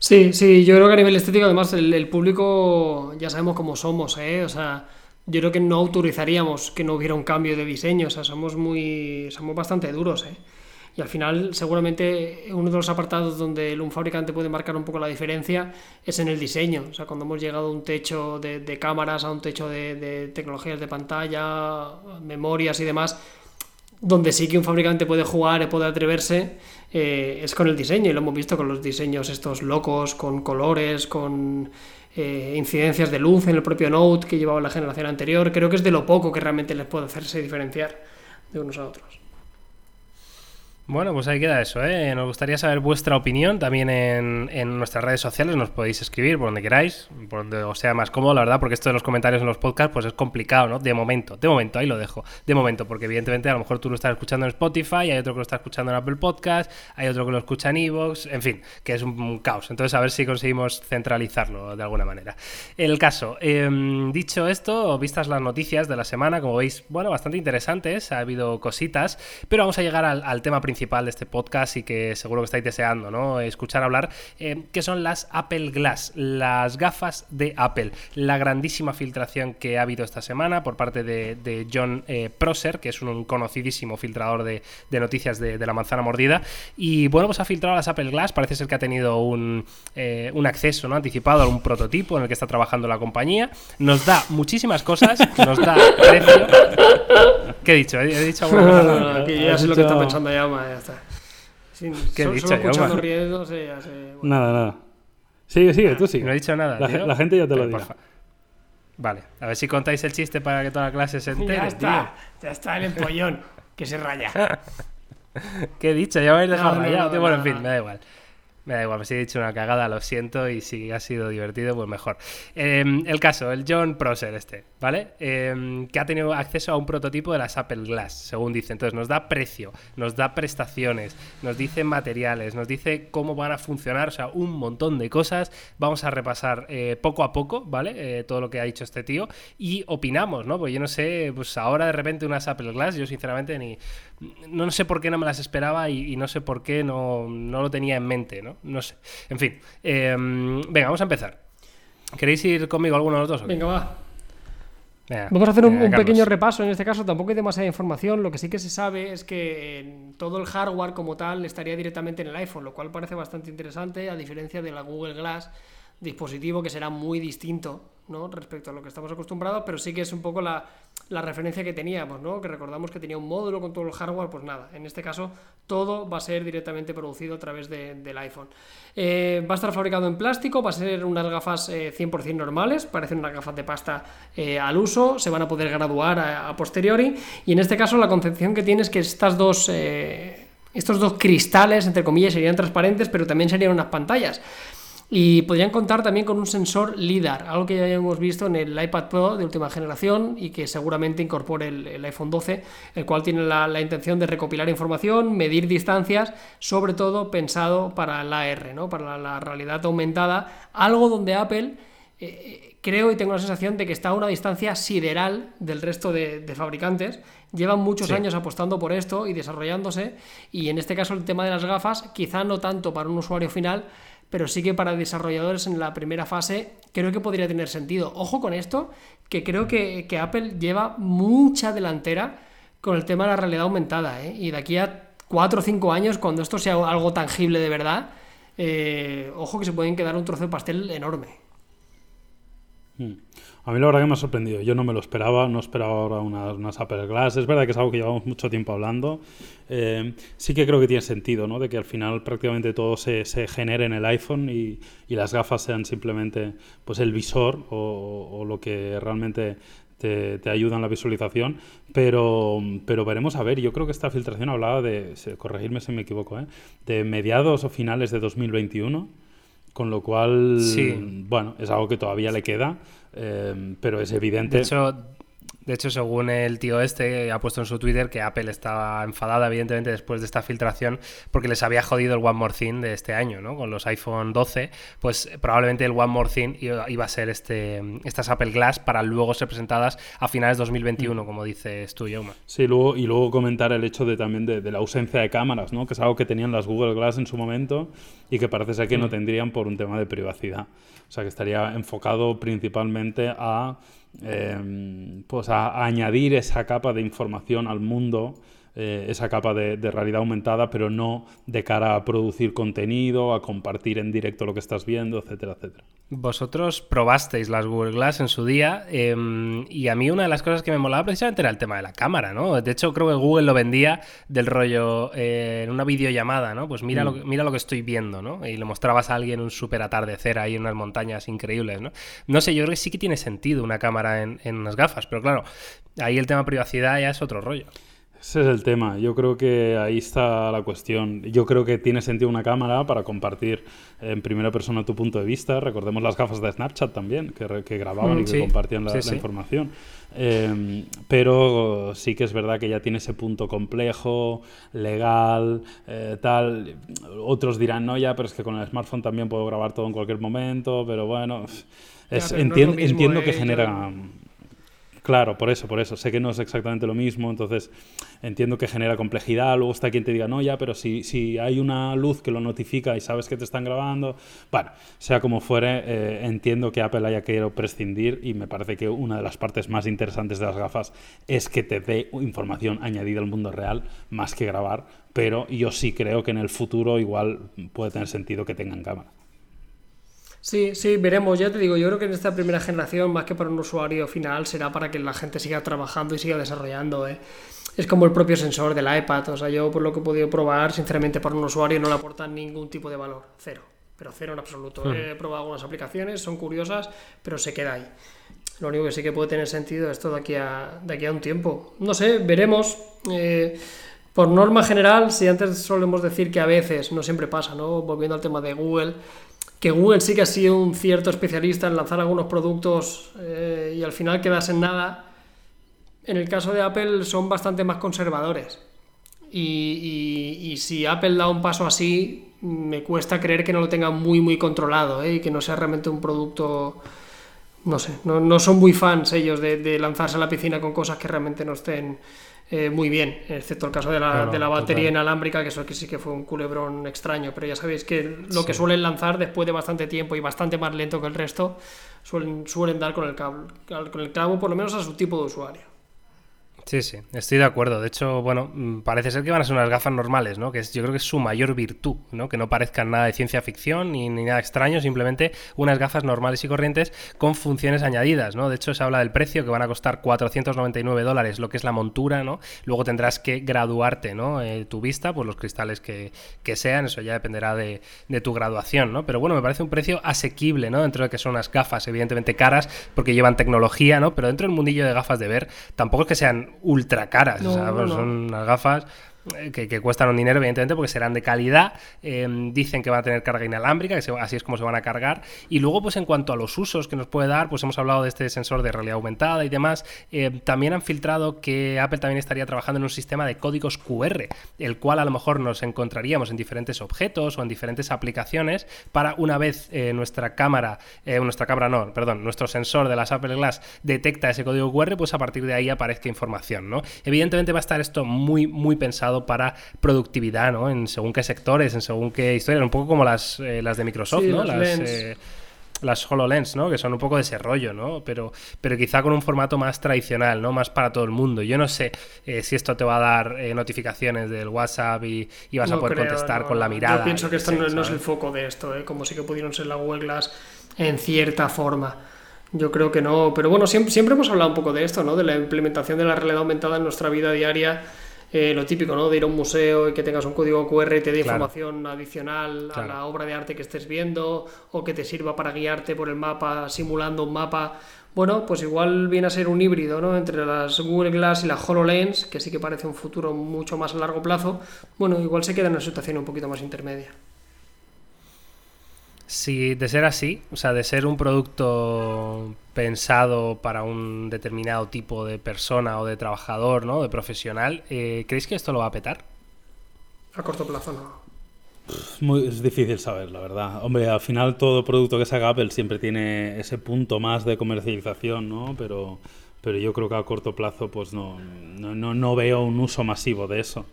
Sí, sí, yo creo que a nivel estético, además, el, el público ya sabemos cómo somos, ¿eh? O sea yo creo que no autorizaríamos que no hubiera un cambio de diseño, o sea, somos muy somos bastante duros, ¿eh? Y al final, seguramente, uno de los apartados donde un fabricante puede marcar un poco la diferencia es en el diseño. O sea, cuando hemos llegado a un techo de, cámaras, a un techo de, tecnologías de pantalla, memorias y demás, donde sí que un fabricante puede jugar puede atreverse, eh, es con el diseño. Y lo hemos visto con los diseños estos locos, con colores, con eh, incidencias de luz en el propio Note que llevaba la generación anterior. Creo que es de lo poco que realmente les puede hacerse diferenciar de unos a otros. Bueno, pues ahí queda eso, ¿eh? Nos gustaría saber vuestra opinión también en, nuestras redes sociales, nos podéis escribir por donde queráis, por donde os sea más cómodo, la verdad, porque esto de los comentarios en los podcasts pues es complicado, ¿no? De momento, de momento, ahí lo dejo, de momento, porque evidentemente a lo mejor tú lo estás escuchando en Spotify, hay otro que lo está escuchando en Apple Podcast, hay otro que lo escucha en Evox, en fin, que es un, caos. Entonces a ver si conseguimos centralizarlo de alguna manera. El caso, em, dicho esto, vistas las noticias de la semana, como veis, bueno, bastante interesantes, ha habido cositas, pero vamos a llegar al, al tema principal principal de este podcast y que seguro que estáis deseando, ¿no? Escuchar hablar, eh, que son las Apple Glass, las gafas de Apple. La grandísima filtración que ha habido esta semana por parte de, John eh, Prosser, que es un conocidísimo filtrador de, noticias de, la manzana mordida. Y bueno, pues ha filtrado las Apple Glass, parece ser que ha tenido un, eh, un acceso ¿no? anticipado a un prototipo en el que está trabajando la compañía. Nos da muchísimas cosas, nos da precio. ¿Qué he dicho? ¿He, dicho alguna cosa? ya sé lo que está pensando ya, ya está. ¿Qué he dicho, solo escuchando riesgos, ya sé, Nada, nada. Sigue, sigue, tú sigue. No he dicho nada. La, gente ya te lo dirá. Vale, a ver si contáis el chiste para que toda la clase se entere. Ya está, ya está el empollón, que se raya. [laughs] ¿Qué he dicho? Ya me habéis dejado rayado. bueno, en fin, me da igual. Me da igual, si he dicho una cagada, lo siento, y si ha sido divertido, pues mejor. Em, el caso, el John Prosser este, ¿vale? Em, que ha tenido acceso a un prototipo de las Apple Glass, según dice. Entonces nos da precio, nos da prestaciones, nos dice materiales, nos dice cómo van a funcionar, o sea, un montón de cosas. Vamos a repasar eh, poco a poco, ¿vale? Eh, todo lo que ha dicho este tío y opinamos, ¿no? Pues yo no sé, pues ahora de repente unas Apple Glass, yo sinceramente ni... No sé por qué no me las esperaba y, no sé por qué no, no lo tenía en mente, ¿no? ¿No? sé. En fin. Em, venga, vamos a empezar. ¿Queréis ir conmigo alguno de los dos? Venga, va. Vamos a hacer un, pequeño repaso. En este caso tampoco hay demasiada información. Lo que sí que se sabe es que todo el hardware como tal estaría directamente en el iPhone, lo cual parece bastante interesante, a diferencia de la Google Glass, dispositivo que será muy distinto ¿no? respecto a lo que estamos acostumbrados, pero sí que es un poco la, la, referencia que teníamos, ¿no? que recordamos que tenía un módulo con todo el hardware, pues nada, en este caso todo va a ser directamente producido a través del iPhone. Eh, va a estar fabricado en plástico, va a ser unas gafas 100% eh, normales, parecen unas gafas de pasta eh, al uso, se van a poder graduar a, posteriori, y en este caso la concepción que tiene es que estas dos estos dos cristales, entre comillas, serían transparentes, pero también serían unas pantallas. Y podrían contar también con un sensor LIDAR, algo que ya hemos visto en el iPad Pro de última generación y que seguramente incorpore el, iPhone 12, el cual tiene la, intención de recopilar información, medir distancias, sobre todo pensado para la AR, ¿no? para la, realidad aumentada, algo donde Apple... Eh, creo y tengo la sensación de que está a una distancia sideral del resto de, fabricantes. Llevan muchos años apostando por esto y desarrollándose. Y en este caso el tema de las gafas, quizá no tanto para un usuario final, pero sí que para desarrolladores en la primera fase creo que podría tener sentido. Ojo con esto, que creo que, Apple lleva mucha delantera con el tema de la realidad aumentada, ¿eh? Y de aquí a cuatro o cinco años, cuando esto sea algo tangible de verdad, eh, ojo que se pueden quedar un trozo de pastel enorme. Hmm. A mí la verdad que me ha sorprendido. Yo no me lo esperaba, no esperaba ahora unas, unas Apple Glass. Es verdad que es algo que llevamos mucho tiempo hablando. Eh, sí que creo que tiene sentido, ¿no? De que al final prácticamente todo se, se genere en el iPhone y, y, las gafas sean simplemente pues el visor o, o lo que realmente te, te, ayuda en la visualización. Pero, pero veremos a ver. Yo creo que esta filtración hablaba de, corregirme si me equivoco, ¿eh? de mediados o finales de 2021. Con lo cual, sí. bueno, es algo que todavía le queda. Eh, pero es evidente. De hecho, de hecho, según el tío este, ha puesto en su Twitter que Apple estaba enfadada, evidentemente, después de esta filtración, porque les había jodido el One More Thing de este año, ¿no? Con los iPhone 12, pues probablemente el One More Thing iba a ser este, estas Apple Glass para luego ser presentadas a finales de 2021, mm. como dices tú, Jaume. Sí, luego, y luego comentar el hecho de también de, de, la ausencia de cámaras, ¿no? Que es algo que tenían las Google Glass en su momento y que parece ser que mm. no tendrían por un tema de privacidad. O sea, que estaría enfocado principalmente a eh, pues a, añadir esa capa de información al mundo, eh, esa capa de, de, realidad aumentada, pero no de cara a producir contenido, a compartir en directo lo que estás viendo, etcétera, etcétera. Vosotros probasteis las Google Glass en su día eh, y a mí una de las cosas que me molaba precisamente era el tema de la cámara, ¿no? De hecho creo que Google lo vendía del rollo eh, en una videollamada, ¿no? Pues mira, mm. lo, mira lo que estoy viendo, ¿no? Y le mostrabas a alguien un súper atardecer ahí en unas montañas increíbles, ¿no? No sé, yo creo que sí que tiene sentido una cámara en, en unas gafas, pero claro, ahí el tema privacidad ya es otro rollo. Ese es el tema. Yo creo que ahí está la cuestión. Yo creo que tiene sentido una cámara para compartir en primera persona tu punto de vista. Recordemos las gafas de Snapchat también, que, que grababan mm, y que sí. compartían la, sí, la sí. información. Eh, pero sí que es verdad que ya tiene ese punto complejo, legal, eh, tal. Otros dirán, no, ya, pero es que con el smartphone también puedo grabar todo en cualquier momento. Pero bueno, es, pero no es mismo, entiendo que eh, genera. Claro, por eso, por eso. Sé que no es exactamente lo mismo, entonces entiendo que genera complejidad. Luego está quien te diga, no, ya, pero si, si hay una luz que lo notifica y sabes que te están grabando. Bueno, sea como fuere, eh, entiendo que Apple haya querido prescindir y me parece que una de las partes más interesantes de las gafas es que te dé información añadida al mundo real más que grabar. Pero yo sí creo que en el futuro igual puede tener sentido que tengan cámara. Sí, sí, veremos. Ya te digo, yo creo que en esta primera generación, más que para un usuario final, será para que la gente siga trabajando y siga desarrollando. ¿eh? Es como el propio sensor del iPad. O sea, yo por lo que he podido probar, sinceramente, para un usuario no le aporta ningún tipo de valor. Cero. Pero cero en absoluto. Hmm. He probado algunas aplicaciones, son curiosas, pero se queda ahí. Lo único que sí que puede tener sentido es esto de aquí a, de aquí a un tiempo. No sé, veremos. Eh, por norma general, si antes solemos decir que a veces, no siempre pasa, ¿no? Volviendo al tema de Google, que Google sí que ha sido un cierto especialista en lanzar algunos productos eh, y al final quedas en nada. En el caso de Apple son bastante más conservadores. Y, si Apple da un paso así, me cuesta creer que no lo tenga muy, muy controlado ¿eh? y que no sea realmente un producto. No sé, no, no son muy fans ellos de, de, lanzarse a la piscina con cosas que realmente no estén eh, muy bien, excepto el caso de la, Claro, de la batería total. inalámbrica, que eso que sí que fue un culebrón extraño, pero ya sabéis que lo que suelen lanzar después de bastante tiempo y bastante más lento que el resto, suelen, suelen dar con el, cable, con el clavo, por lo menos a su tipo de usuario. Sí, sí, estoy de acuerdo. De hecho, bueno, mm, parece ser que van a ser unas gafas normales, ¿no? Que es, yo creo que es su mayor virtud, ¿no? Que no parezcan nada de ciencia ficción ni, ni nada extraño, simplemente unas gafas normales y corrientes con funciones añadidas, ¿no? De hecho, se habla del precio, que van a costar 499 dólares, lo que es la montura, ¿no? Luego tendrás que graduarte, ¿no? Eh, tu vista, pues los cristales que, que sean, eso ya dependerá de, de, tu graduación, ¿no? Pero bueno, me parece un precio asequible, ¿no? Dentro de que son unas gafas, evidentemente caras, porque llevan tecnología, ¿no? Pero dentro del mundillo de gafas de ver, tampoco es que sean ultra caras. No, o sea, pues no. son unas gafas que, que, cuestan un dinero, evidentemente, porque serán de calidad. Eh, dicen que van a tener carga inalámbrica, que así es como se van a cargar. Y luego, pues en cuanto a los usos que nos puede dar, pues hemos hablado de este sensor de realidad aumentada y demás. Eh, también han filtrado que Apple también estaría trabajando en un sistema de códigos QR, el cual a lo mejor nos encontraríamos en diferentes objetos o en diferentes aplicaciones para una vez eh, nuestra cámara, eh, nuestra cámara no, perdón, nuestro sensor de las Apple Glass detecta ese código QR, pues a partir de ahí aparezca información, ¿no? Evidentemente va a estar esto muy, muy pensado para productividad, ¿no? En según qué sectores, en según qué historias, un poco como las, eh, las de Microsoft, Sí, ¿no? las eh, las HoloLens, ¿no? Que son un poco de ese rollo, ¿no? Pero, pero quizá con un formato más tradicional, ¿no? Más para todo el mundo. Yo no sé eh, si esto te va a dar eh, notificaciones del WhatsApp y, y vas a poder creo, contestar no, con la mirada. Yo pienso que esto Sí, no, no es el foco de esto, ¿eh? como sí que pudieron ser las Google Glass en cierta forma. Yo creo que no, pero bueno, siempre, siempre hemos hablado un poco de esto, ¿no? De la implementación de la realidad aumentada en nuestra vida diaria. Eh, lo típico, ¿no? De ir a un museo y que tengas un código QR y te dé Claro. información adicional Claro. a la obra de arte que estés viendo o que te sirva para guiarte por el mapa simulando un mapa. Bueno, pues igual viene a ser un híbrido, ¿no? Entre las Google Glass y las HoloLens, que sí que parece un futuro mucho más a largo plazo. Bueno, igual se queda en una situación un poquito más intermedia. Si de ser así, o sea, de ser un producto pensado para un determinado tipo de persona o de trabajador, ¿no? De profesional, eh, ¿creéis que esto lo va a petar? A corto plazo no. Es, muy, es difícil saber, la verdad. Hombre, al final todo producto que saca Apple siempre tiene ese punto más de comercialización, ¿no? Pero, pero yo creo que a corto plazo pues no, no, no, no veo un uso masivo de eso.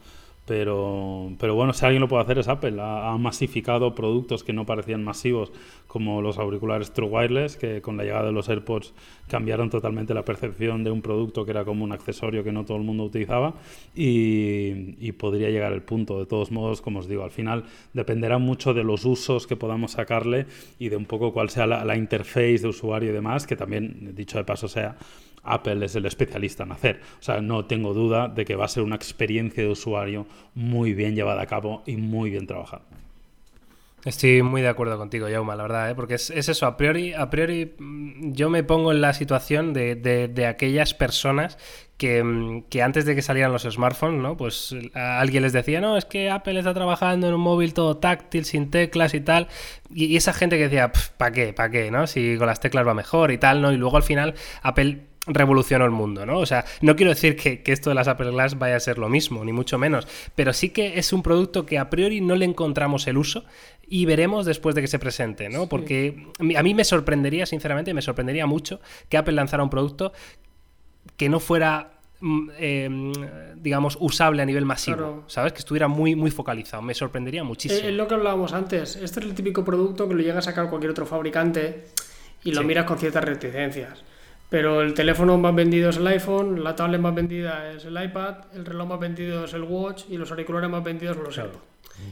Pero, pero bueno, si alguien lo puede hacer es Apple. Ha, ha masificado productos que no parecían masivos, como los auriculares True Wireless, que con la llegada de los AirPods cambiaron totalmente la percepción de un producto que era como un accesorio que no todo el mundo utilizaba. Y, y podría llegar el punto. De todos modos, como os digo, al final dependerá mucho de los usos que podamos sacarle y de un poco cuál sea la, la interface de usuario y demás, que también, dicho de paso, sea Apple es el especialista en hacer. O sea, no tengo duda de que va a ser una experiencia de usuario muy bien llevada a cabo y muy bien trabajada. Estoy muy de acuerdo contigo, Jauma, la verdad, ¿eh? porque es, es eso, a priori, a priori mm, yo me pongo en la situación de, de- aquellas personas que, mm, que antes de que salieran los smartphones, ¿no? Pues alguien les decía, no, es que Apple está trabajando en un móvil todo táctil, sin teclas y tal, y, y esa gente que decía, ¿para qué? ¿Para qué? ¿no? Si con las teclas va mejor y tal, ¿no? Y luego al final Apple revolucionó el mundo, ¿no? O sea, no quiero decir que, que esto de las Apple Glass vaya a ser lo mismo, ni mucho menos, pero sí que es un producto que a priori no le encontramos el uso y veremos después de que se presente, ¿no? Porque a mí me sorprendería, sinceramente, me sorprendería mucho que Apple lanzara un producto que no fuera mm, eh, digamos usable a nivel masivo, Claro. ¿sabes? Que estuviera muy muy focalizado, me sorprendería muchísimo. Eh, Es lo que hablábamos antes. Este es el típico producto que lo llega a sacar cualquier otro fabricante y lo Sí. miras con ciertas reticencias. Pero el teléfono más vendido es el iPhone, la tablet más vendida es el iPad, el reloj más vendido es el Watch y los auriculares más vendidos son los AirPods.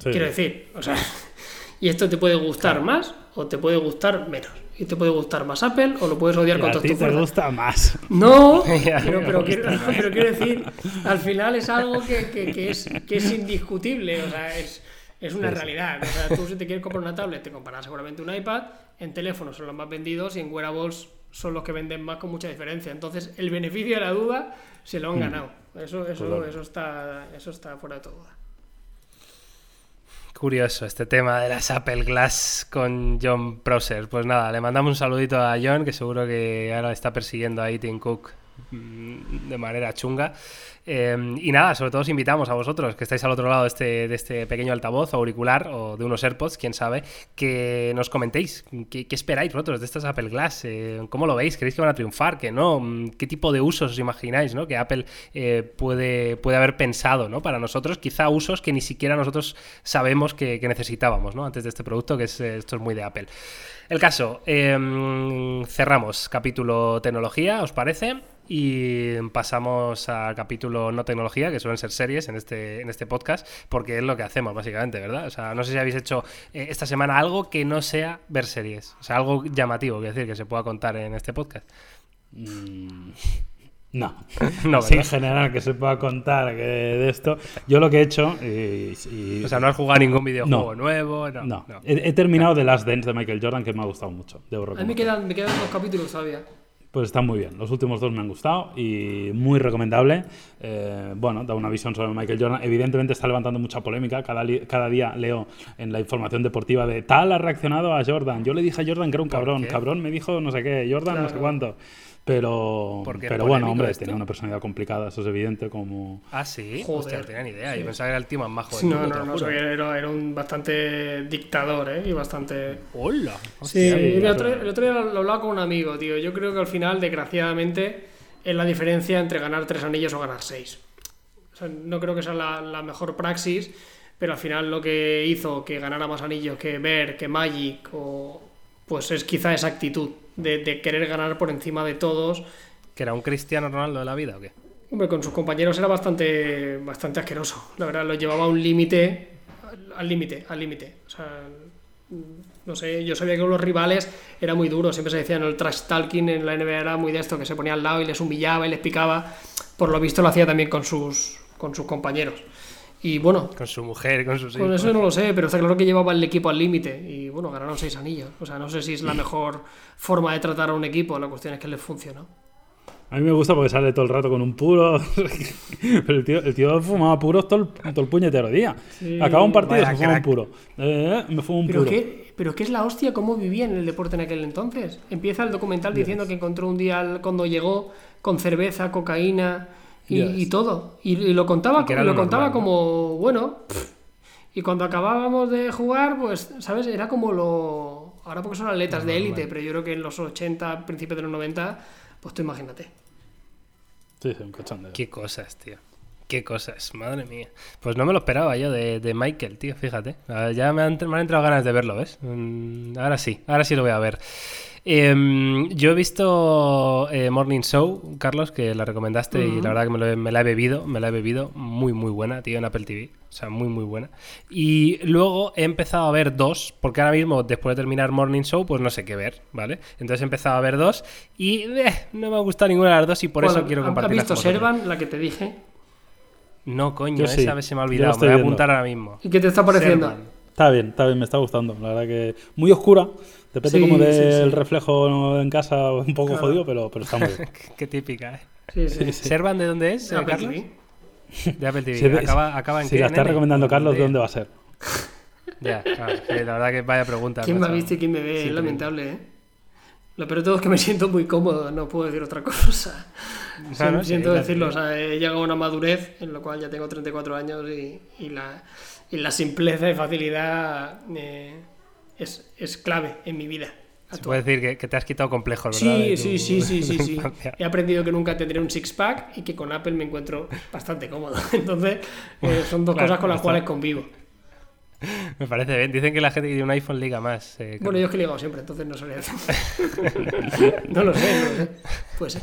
Sí. Quiero decir, o sea, [laughs] y esto te puede gustar más o te puede gustar menos. Y te puede gustar más Apple o lo puedes odiar Y con a ti te gusta más. No, pero, quiero, pero quiero decir, al final es algo que, que- que es, que es indiscutible, o sea, es, es una realidad. O sea, tú si te quieres comprar una tablet, te comprarás seguramente un iPad, en teléfonos son los más vendidos y en wearables son los que venden más con mucha diferencia. Entonces, el beneficio de la duda se lo han ganado. Eso, eso, eso, está, eso está fuera de toda duda. Curioso este tema de las Apple Glass con John Prosser. Pues nada, le mandamos un saludito a John, que seguro que ahora está persiguiendo ahí Tim Cook mm, de manera chunga. Eh, y nada, sobre todo os invitamos a vosotros que estáis al otro lado de este, de este pequeño altavoz o auricular o de unos AirPods, quién sabe, que nos comentéis qué, esperáis vosotros de estas Apple Glass, Eh, cómo lo veis, creéis que van a triunfar, que no, Mm, qué tipo de usos os imagináis, ¿no? Que Apple eh, puede, puede haber pensado, ¿no? Para nosotros, quizá usos que ni siquiera nosotros sabemos que, que necesitábamos, ¿no? Antes de este producto, que es, eh, esto es muy de Apple. El caso, eh, cerramos capítulo tecnología, ¿os parece? Y pasamos al capítulo no tecnología, que suelen ser series en este, en este podcast, porque es lo que hacemos, básicamente, ¿verdad? O sea, no sé si habéis hecho eh, esta semana algo que no sea ver series. O sea, algo llamativo, quiero decir, que se pueda contar en este podcast. Mm, No. [laughs] No, Así en general que se pueda contar que de esto. Yo lo que he hecho. y- y- O sea, no has jugado ningún videojuego No. nuevo, no. no. no. He, he terminado The Last Dance de Michael Jordan, que me ha gustado mucho. Debo A mí me quedan, me quedan dos capítulos todavía. Pues está muy bien. Los últimos dos me han gustado y muy recomendable. Eh, bueno, da una visión sobre Michael Jordan. Evidentemente está levantando mucha polémica. Cada, cada día leo en la información deportiva de tal ha reaccionado a Jordan. Yo le dije a Jordan que era un cabrón. Cabrón me dijo no sé qué. Jordan no sé Claro. cuánto. Pero, ¿Por qué pero bueno, hombre, esto? tenía una personalidad complicada, eso es evidente. Como Ah, sí. Joder. Hostia, no tenía ni idea. Sí. Yo pensaba que era el tío más majo No, no, no, era, era un bastante dictador, ¿eh? Y bastante... ¡Hola! Sí, el, otro, el otro día lo, lo hablaba con un amigo, tío. Yo creo que al final, desgraciadamente, es la diferencia entre ganar tres anillos o ganar seis. O sea, no creo que sea la, la mejor praxis, pero al final lo que hizo que ganara más anillos que Ver, que Magic o pues es quizá esa actitud de, de querer ganar por encima de todos. ¿Que era un Cristiano Ronaldo de la vida o qué? Hombre, con sus compañeros era bastante, bastante asqueroso. La verdad, lo llevaba a un límite, al límite, al límite. O sea, no sé, yo sabía que con los rivales era muy duro. Siempre se decía, ¿no? el trash talking en la NBA era muy de esto, que se ponía al lado y les humillaba y les picaba. Por lo visto lo hacía también con sus, con sus compañeros. Y bueno, Con su mujer, con sus con hijos. eso no lo sé, pero está claro que llevaba el equipo al límite. Y bueno, ganaron seis anillos. O sea, no sé si es la mejor forma de tratar a un equipo. La cuestión es que les funcionó. A mí me gusta porque sale todo el rato con un puro. [laughs] Pero el tío, el tío fumaba puros todo el, todo el puñetero día. Sí, Acaba un partido y vaya se fuma un puro. Eh, me fumo un Pero puro. qué, pero qué es la hostia cómo vivía en el deporte en aquel entonces. Empieza el documental diciendo que encontró un día al- cuando llegó con cerveza, cocaína y, todo. Y, y lo contaba, Y lo lo contaba normal, ¿no? como, bueno. pff. Y cuando acabábamos de jugar, pues, ¿sabes? Era como lo... Ahora porque son atletas de élite, pero yo creo que en los 80, principios de los 90, pues tú imagínate. Sí, sí, un cachondeo. Qué cosas, tío. Qué cosas, madre mía. Pues no me lo esperaba yo de, de Michael, tío, fíjate. Ya me han, me han entrado ganas de verlo, ¿ves? Mm, Ahora sí, ahora sí lo voy a ver. Em, yo he visto eh, Morning Show, Carlos, que la recomendaste y la verdad que me, lo he- me la he bebido, me la he bebido, muy muy buena, tío, en Apple TV, o sea, muy muy buena. Y luego he empezado a ver dos, porque ahora mismo, después de terminar Morning Show, pues no sé qué ver, ¿vale? Entonces he empezado a ver dos y eh, no me ha gustado ninguna de las dos y por Bueno, eso quiero ¿has- compartirlas ¿Has visto. Servan, la que te dije? No, coño, Yo sí, esa vez se me ha olvidado. Me voy a viendo. apuntar ahora mismo. ¿Y qué te está pareciendo? Servan. Está bien, está bien, me está gustando. La verdad que muy oscura. Depende Sí, como del sí. reflejo en casa, un poco Claro. jodido, pero, pero está muy bien. [laughs] Qué- típica, ¿eh? Sí, sí. ¿Servan de dónde es, Apple Carlos? TV. De Apple TV. Si, [laughs] acaba, acaba en si qué, la está nene? recomendando Carlos, ¿de dónde va a ser? [laughs] Ya, claro, sí, la verdad que vaya pregunta. ¿Quién me ha visto y quién me ve? Sí, es lamentable, ¿eh? Lo peor de todo es que me siento muy cómodo, no puedo decir otra cosa. Sí, No, no, sí, siento decirlo, o sea, he llegado a una madurez en lo cual ya tengo 34 años y, y la, y la simpleza y facilidad eh, es, es clave en mi vida. Se puede decir que, que te has quitado complejos, ¿verdad? Sí, sí, sí, sí, sí, sí. He aprendido que nunca tendré un six-pack y que con Apple me encuentro bastante cómodo. [laughs] Entonces, eh, son dos Claro, cosas con las cuales convivo. Me parece bien. Dicen que la gente que tiene un iPhone liga más. eh, Bueno, yo es que he ligado siempre, entonces no sabría [laughs] no lo sé, no lo sé. Puede ser.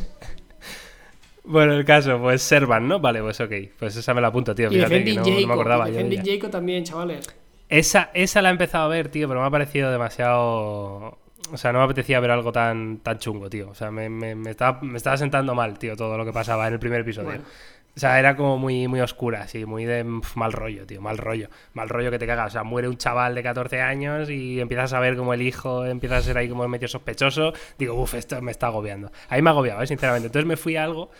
Bueno, el caso, pues Servan, ¿no? Vale, pues ok. Pues esa me la apunto, tío. Y Fíjate que no, no me acordaba y yo. Jacob también, chavales. Esa, esa la he empezado a ver, tío, pero me ha parecido demasiado. O sea, no me apetecía ver algo tan, tan chungo, tío. O sea, me, me, me estaba, me estaba sentando mal, tío, todo lo que pasaba en el primer episodio. Bueno. O sea, era como muy, muy oscura, así, muy de pf, mal rollo, tío, mal rollo. Mal rollo que te cagas. O sea, muere un chaval de 14 años y empiezas a ver como el hijo empieza a ser ahí como medio sospechoso. Digo, uff, esto me está agobiando. Ahí me ha agobiado, ¿eh? sinceramente. Entonces me fui a algo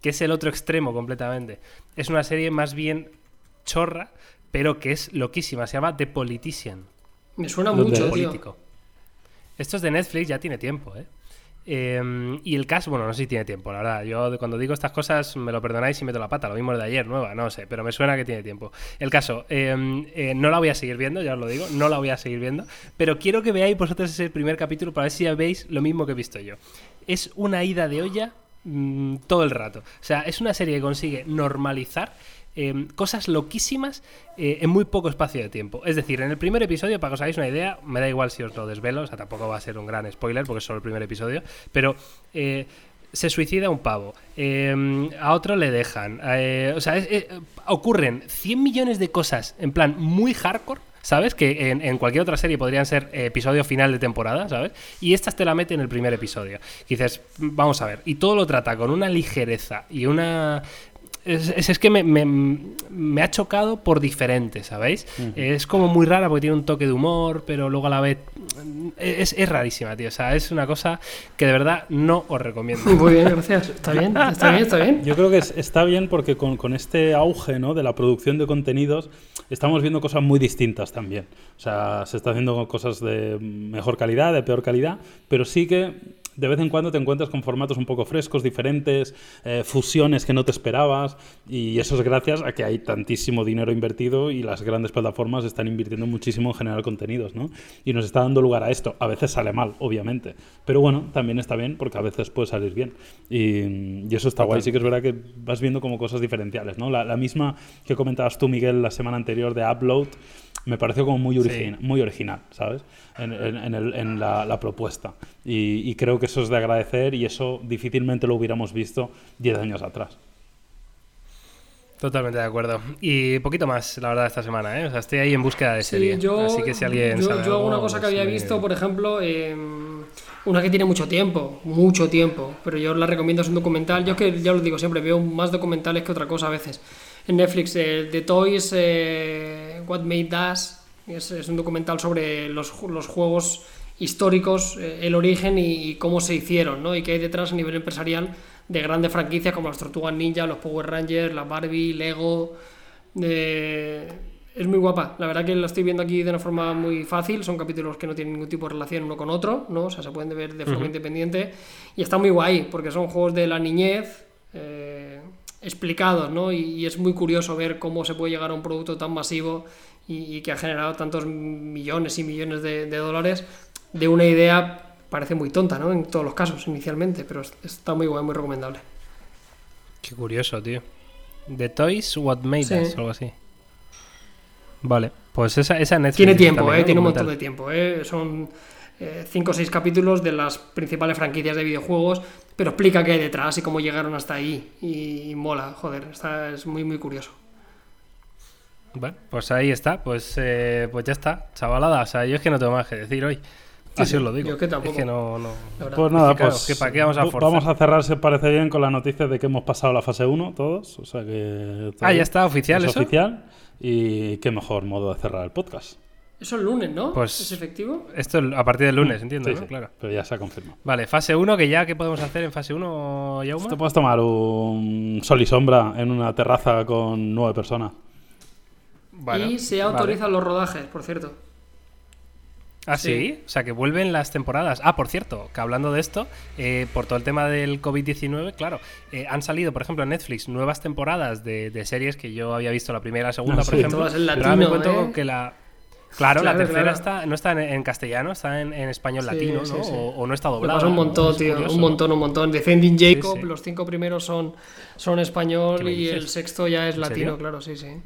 que es el otro extremo completamente. Es una serie más bien chorra, pero que es loquísima. Se llama The Politician. Me suena ¿Dónde mucho, tío. Político. Esto es de Netflix, ya tiene tiempo, ¿eh? Eh, y el caso, bueno, no sé si tiene tiempo, la verdad. Yo cuando digo estas cosas me lo perdonáis y meto la pata. Lo mismo de ayer, nueva, no sé, pero me suena que tiene tiempo. El caso, eh, eh, no la voy a seguir viendo, ya os lo digo, no la voy a seguir viendo, pero quiero que veáis vosotros ese primer capítulo para ver si ya veis lo mismo que he visto yo. Es una ida de olla mm, todo el rato. O sea, es una serie que consigue normalizar eh, cosas loquísimas eh, en muy poco espacio de tiempo. Es decir, en el primer episodio, para que os hagáis una idea, me da igual si os lo desvelo, o sea, tampoco va a ser un gran spoiler porque es solo el primer episodio, pero eh, se suicida un pavo, eh, a otro le dejan, eh, o sea, ocurren 100 millones de cosas en plan muy hardcore. ¿Sabes? Que en, cualquier otra serie podrían ser episodio final de temporada, ¿sabes? Y estas te la mete en el primer episodio. Y dices, vamos a ver. Y todo lo trata con una ligereza y una es, es- es que me, me- me ha chocado por diferente, ¿sabéis? Es como muy rara porque tiene un toque de humor, pero luego a la vez es, es rarísima, tío. O sea, es una cosa que de verdad no os recomiendo. Muy bien, gracias. Está bien, está bien, está bien. Yo creo que es- está bien porque con, con este auge ¿no? de la producción de contenidos estamos viendo cosas muy distintas también. O sea, se está haciendo cosas de mejor calidad, de peor calidad, pero sí que de vez en cuando te encuentras con formatos un poco frescos, diferentes, eh, fusiones que no te esperabas, y eso es gracias a que hay tantísimo dinero invertido y las grandes plataformas están invirtiendo muchísimo en generar contenidos, ¿no? Y nos está dando lugar a esto. A veces sale mal, obviamente, pero bueno, también está bien porque a veces puede salir bien. Y, y eso está guay. Sí que es verdad que vas viendo como cosas diferenciales, ¿no? La, la misma que comentabas tú, Miguel, la semana anterior de Upload, me pareció como muy, muy original, ¿sabes? En, en- en el- en la, la propuesta. Y, y creo que eso es de agradecer y eso difícilmente lo hubiéramos visto 10 años atrás. Totalmente de acuerdo. Y poquito más, la verdad, esta semana, ¿eh? O sea, estoy ahí en búsqueda de Sí, serie. yo, Así que si alguien yo, sabe yo algo, una cosa que había me- visto, por ejemplo, eh, una que tiene mucho tiempo, mucho tiempo, pero yo la recomiendo, es un documental. Yo es que ya lo digo siempre, veo más documentales que otra cosa a veces. En Netflix, eh, The Toys, eh, What Made Us, es, es un documental sobre los, los juegos históricos, eh, el origen y, y cómo se hicieron, ¿no? Y qué hay detrás a nivel empresarial de grandes franquicias como las Tortugas Ninja, los Power Rangers, la Barbie, Lego. eh, es muy guapa, la verdad que la estoy viendo aquí de una forma muy fácil, son capítulos que no tienen ningún tipo de relación uno con otro, ¿no? O sea, se pueden ver de forma independiente y está muy guay, porque son juegos de la niñez eh, explicados, ¿no? Y, y es muy curioso ver cómo se puede llegar a un producto tan masivo y, y que ha generado tantos millones y millones de, de dólares de una idea, parece muy tonta, ¿no? En todos los casos, inicialmente, pero es- está muy guay, muy recomendable. Qué curioso, tío. The Toys What Made Sí. Us, algo así. Vale, pues esa, esa Netflix. Tiene tiempo, también, ¿eh? Tiene un montón de tiempo, ¿eh? Son 5 o 6 capítulos de las principales franquicias de videojuegos, pero explica qué hay detrás y cómo llegaron hasta ahí. Y, y mola, joder, está, es muy, muy curioso. Bueno, pues ahí está, pues, eh, pues ya está, chavalada. O sea, yo es que no tengo más que decir hoy. Así sí, os lo digo. yo que tampoco. Es que no. Pues nada, Es que, claro, pues que para qué vamos a forzar. vamos a cerrar, si os parece bien, con la noticia de que hemos pasado la fase 1 todos. O sea que... todo Ah, ya está, oficial Es eso. oficial. Y qué mejor modo de cerrar el podcast. Eso el lunes, ¿no? Pues- ¿Es efectivo? Esto a partir del lunes, entiendo, Sí, ¿no? sí, Claro. pero ya se ha confirmado. Vale, fase 1, que ya, ¿qué podemos hacer en fase 1, Yauma? Te puedes tomar un sol y sombra en una terraza con nueve personas. Bueno, y se vale. autorizan los rodajes, por cierto. Ah, ¿sí? O sea, que vuelven las temporadas. Ah, por cierto, que hablando de esto, eh, por todo el tema del COVID-19, claro, eh, han salido, por ejemplo, en Netflix nuevas temporadas de, de series que yo había visto la primera la segunda, Ah, por sí. ejemplo. En pero ahora me latino, encuentro ¿eh? que la... Claro, la Claro, tercera claro. está, no está en, en castellano, está en, en español Sí, latino, ¿no? O, o no está doblada. pasa un ¿no? montón, tío. curioso, Un ¿no? montón, un montón. Defending Jacob, los cinco primeros son, son español ¿Qué me y el sexto ya es ¿En latino, claro, sí, sí.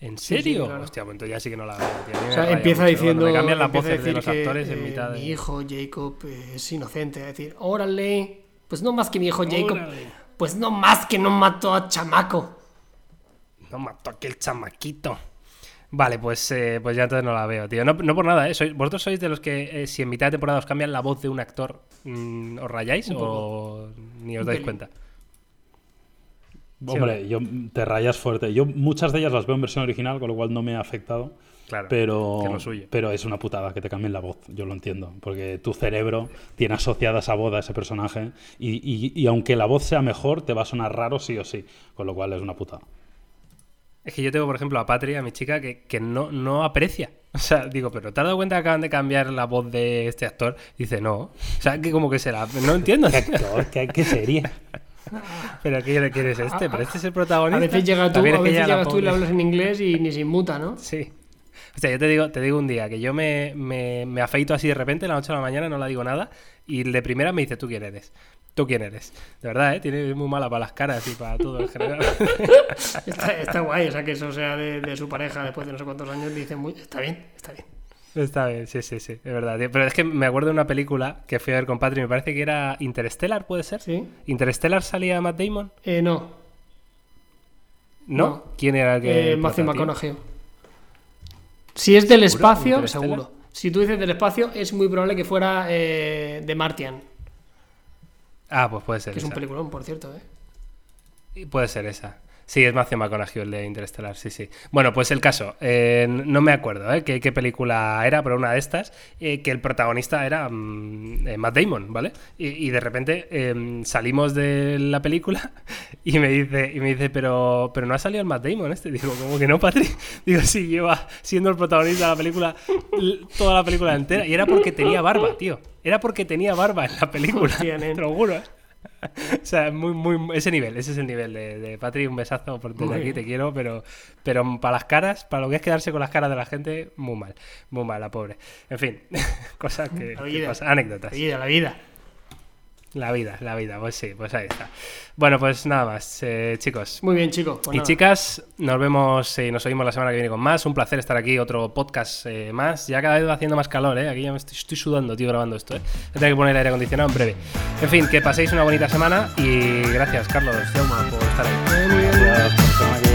¿En Sí, sí, serio? claro. Hostia, pues entonces ya sí que no la veo, tío. A mí me O sea, empieza mucho, diciendo. cuando me cambian las voces de los que, actores en mitad de... Mi hijo Jacob es inocente. Es decir, órale. Pues no más que mi hijo Jacob. Órale. Pues no más que no mató a Chamaco. No mató a aquel chamaquito. Vale, pues, eh, pues ya entonces no la veo, tío. No, no por nada, ¿eh? Sois- ¿Vosotros sois de los que eh, si en mitad de temporada os cambian la voz de un actor, mm, os rayáis o ni os dais cuenta? Hombre, yo te rayas fuerte. Yo muchas de ellas las veo en versión original, con lo cual no me ha afectado. Claro, Pero, que es lo suyo. pero es una putada que te cambien la voz, yo lo entiendo, porque tu cerebro tiene asociada esa voz a ese personaje y, y- y aunque la voz sea mejor, te va a sonar raro sí o sí, con lo cual es una putada. Es que yo tengo, por ejemplo, a Patria, a mi chica, que, que no, no aprecia. [laughs] O sea, digo, pero ¿te has dado cuenta que acaban de cambiar la voz de este actor? dice, no. O sea, que como que será. No entiendo. [laughs] ¿Qué, actor? ¿Qué, qué serie? [laughs] [laughs] ¿Pero qué quién es este? ¿Pero este es el protagonista? A veces llega tú, a veces llegas tú y le hablas en inglés y ni se inmuta, ¿no? [laughs] Sí. O sea, yo te digo, te digo un día que yo me, me, me afeito así de repente, de la noche a la mañana, no la digo nada, y de primera me dice, ¿tú quién eres? ¿Tú quién eres? De verdad, ¿eh? Tiene muy mala para las caras y para todo en general. [laughs] Está, está guay, o sea, que eso sea de, de su pareja después de no sé cuántos años, dice, muy, está bien, está bien. Está bien, sí, sí, sí, es verdad. tío. Pero es que me acuerdo de una película que fui a ver con Patri, me parece que era Interstellar, ¿puede ser? ¿Sí? ¿Interstellar salía Matt Damon? Eh, no, ¿No? No. ¿Quién era el que...? eh, Matthew? McConaughey. Si es del espacio, seguro. Si tú dices del espacio, es muy probable que fuera eh, de Martian, Ah, pues puede ser que es un peliculón, por cierto, ¿eh? Y Puede ser esa. Sí, es Matthew McConaughey el de Interestelar, sí, sí. Bueno, pues el caso, eh, no me acuerdo ¿eh? qué, qué película era, pero una de estas, eh, que el protagonista era mm, eh, Matt Damon, ¿vale? Y, y de repente eh, salimos de la película [laughs] y me dice, y me dice pero, pero no ha salido el Matt Damon este. [laughs] Digo, ¿cómo que no, Patrick? [laughs] Digo, sí, lleva siendo el protagonista de la película toda la película entera. Y era porque tenía barba, tío. Era porque tenía barba en la película. Hostia, nen. Te lo juro, ¿eh? [laughs] O sea, muy, muy, ese nivel, ese es el nivel de, de Patrick. Un besazo por desde aquí, te quiero, pero, pero para las caras, para lo que es quedarse con las caras de la gente, muy mal, muy mal, la pobre. En fin, [laughs] cosas que, que pasan, anécdotas. La vida, la vida. La vida, la vida, pues sí, pues ahí está. Bueno, pues nada más, eh, chicos. Muy bien, chicos. pues y nada. chicas, nos vemos y nos oímos la semana que viene con más. Un placer estar aquí, otro podcast eh, más. Ya cada vez va haciendo más calor, ¿eh? Aquí ya me estoy, estoy sudando, tío, grabando esto, ¿eh? Voy a tener que poner el aire acondicionado en breve. En fin, que paséis una bonita semana y gracias, Carlos, Jauma, por estar ahí. Muy bien. Adiós.